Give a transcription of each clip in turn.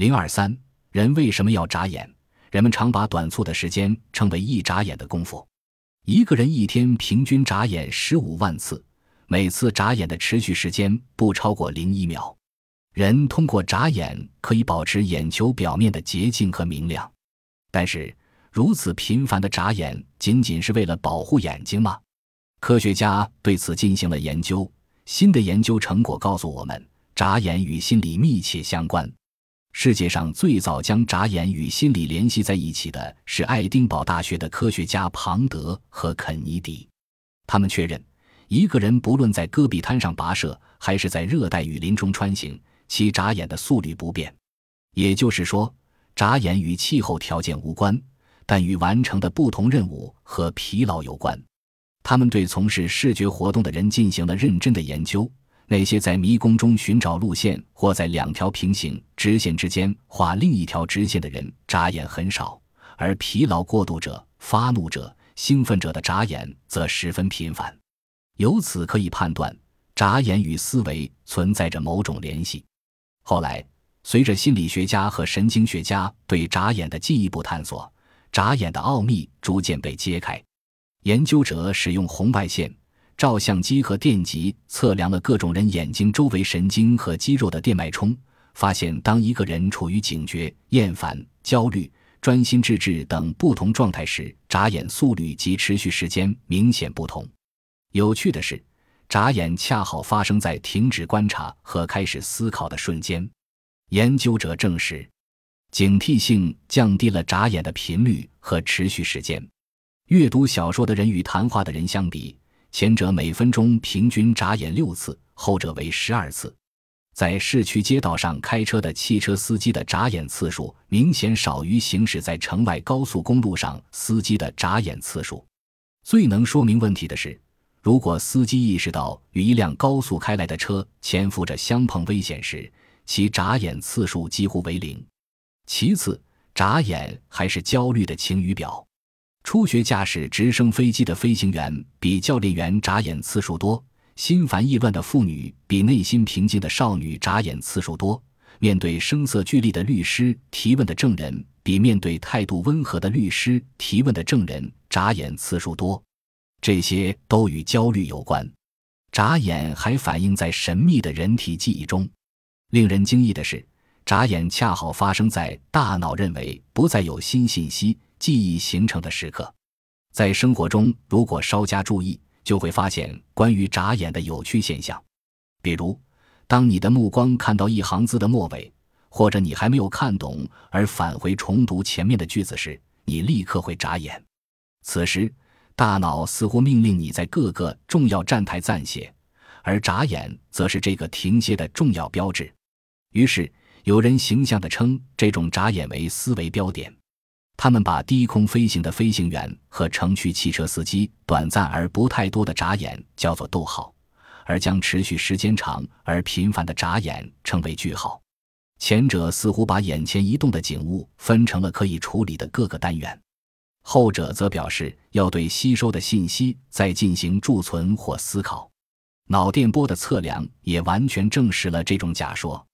零二三，人为什么要眨眼？人们常把短促的时间称为一眨眼的功夫。一个人一天平均眨眼十五万次，每次眨眼的持续时间不超过零一秒。人通过眨眼可以保持眼球表面的洁净和明亮，但是如此频繁的眨眼仅仅是为了保护眼睛吗？科学家对此进行了研究，新的研究成果告诉我们，眨眼与心理密切相关。世界上最早将眨眼与心理联系在一起的是爱丁堡大学的科学家庞德和肯尼迪，他们确认，一个人不论在戈壁滩上跋涉，还是在热带雨林中穿行。其眨眼的速率不变，也就是说，眨眼与气候条件无关，但与完成的不同任务和疲劳有关。他们对从事视觉活动的人进行了认真的研究。那些在迷宫中寻找路线或在两条平行直线之间画另一条直线的人，眨眼很少；而疲劳过度者、发怒者、兴奋者的眨眼则十分频繁。由此可以判断，眨眼与思维存在着某种联系。后来，随着心理学家和神经学家对眨眼的进一步探索，眨眼的奥秘逐渐被揭开。研究者使用红外线、照相机和电极测量了各种人眼睛周围神经和肌肉的电脉冲，发现当一个人处于警觉、厌烦、焦虑、专心致志等不同状态时，眨眼速率及持续时间明显不同。有趣的是。眨眼恰好发生在停止观察和开始思考的瞬间。研究者证实，警惕性降低了眨眼的频率和持续时间。阅读小说的人与谈话的人相比，前者每分钟平均眨眼六次，后者为十二次。在市区街道上开车的汽车司机的眨眼次数明显少于行驶在城外高速公路上司机的眨眼次数。最能说明问题的是。如果司机意识到与一辆高速开来的车潜伏着相碰危险时，其眨眼次数几乎为零。其次，眨眼还是焦虑的晴雨表。初学驾驶直升飞机的飞行员比教练员眨眼次数多；心烦意乱的妇女比内心平静的少女眨眼次数多；面对声色俱厉的律师提问的证人比面对态度温和的律师提问的证人眨眼次数多。这些都与焦虑有关。眨眼还反映在神秘的人体记忆中。令人惊异的是，眨眼恰好发生在大脑认为不再有新信息、记忆形成的时刻。在生活中，如果稍加注意，就会发现关于眨眼的有趣现象。比如，当你的目光看到一行字的末尾，或者你还没有看懂而返回重读前面的句子时，你立刻会眨眼。此时，大脑似乎命令你在各个重要站台暂歇，而眨眼则是这个停歇的重要标志。于是，有人形象地称这种眨眼为思维标点。他们把低空飞行的飞行员和城区汽车司机短暂而不太多的眨眼叫做逗号，而将持续时间长而频繁的眨眼称为句号。前者似乎把眼前移动的景物分成了可以处理的各个单元。后者则表示要对吸收的信息再进行贮存或思考。脑电波的测量也完全证实了这种假说。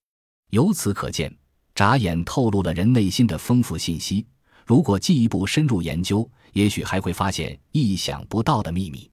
由此可见，眨眼透露了人内心的丰富信息。如果进一步深入研究，也许还会发现意想不到的秘密。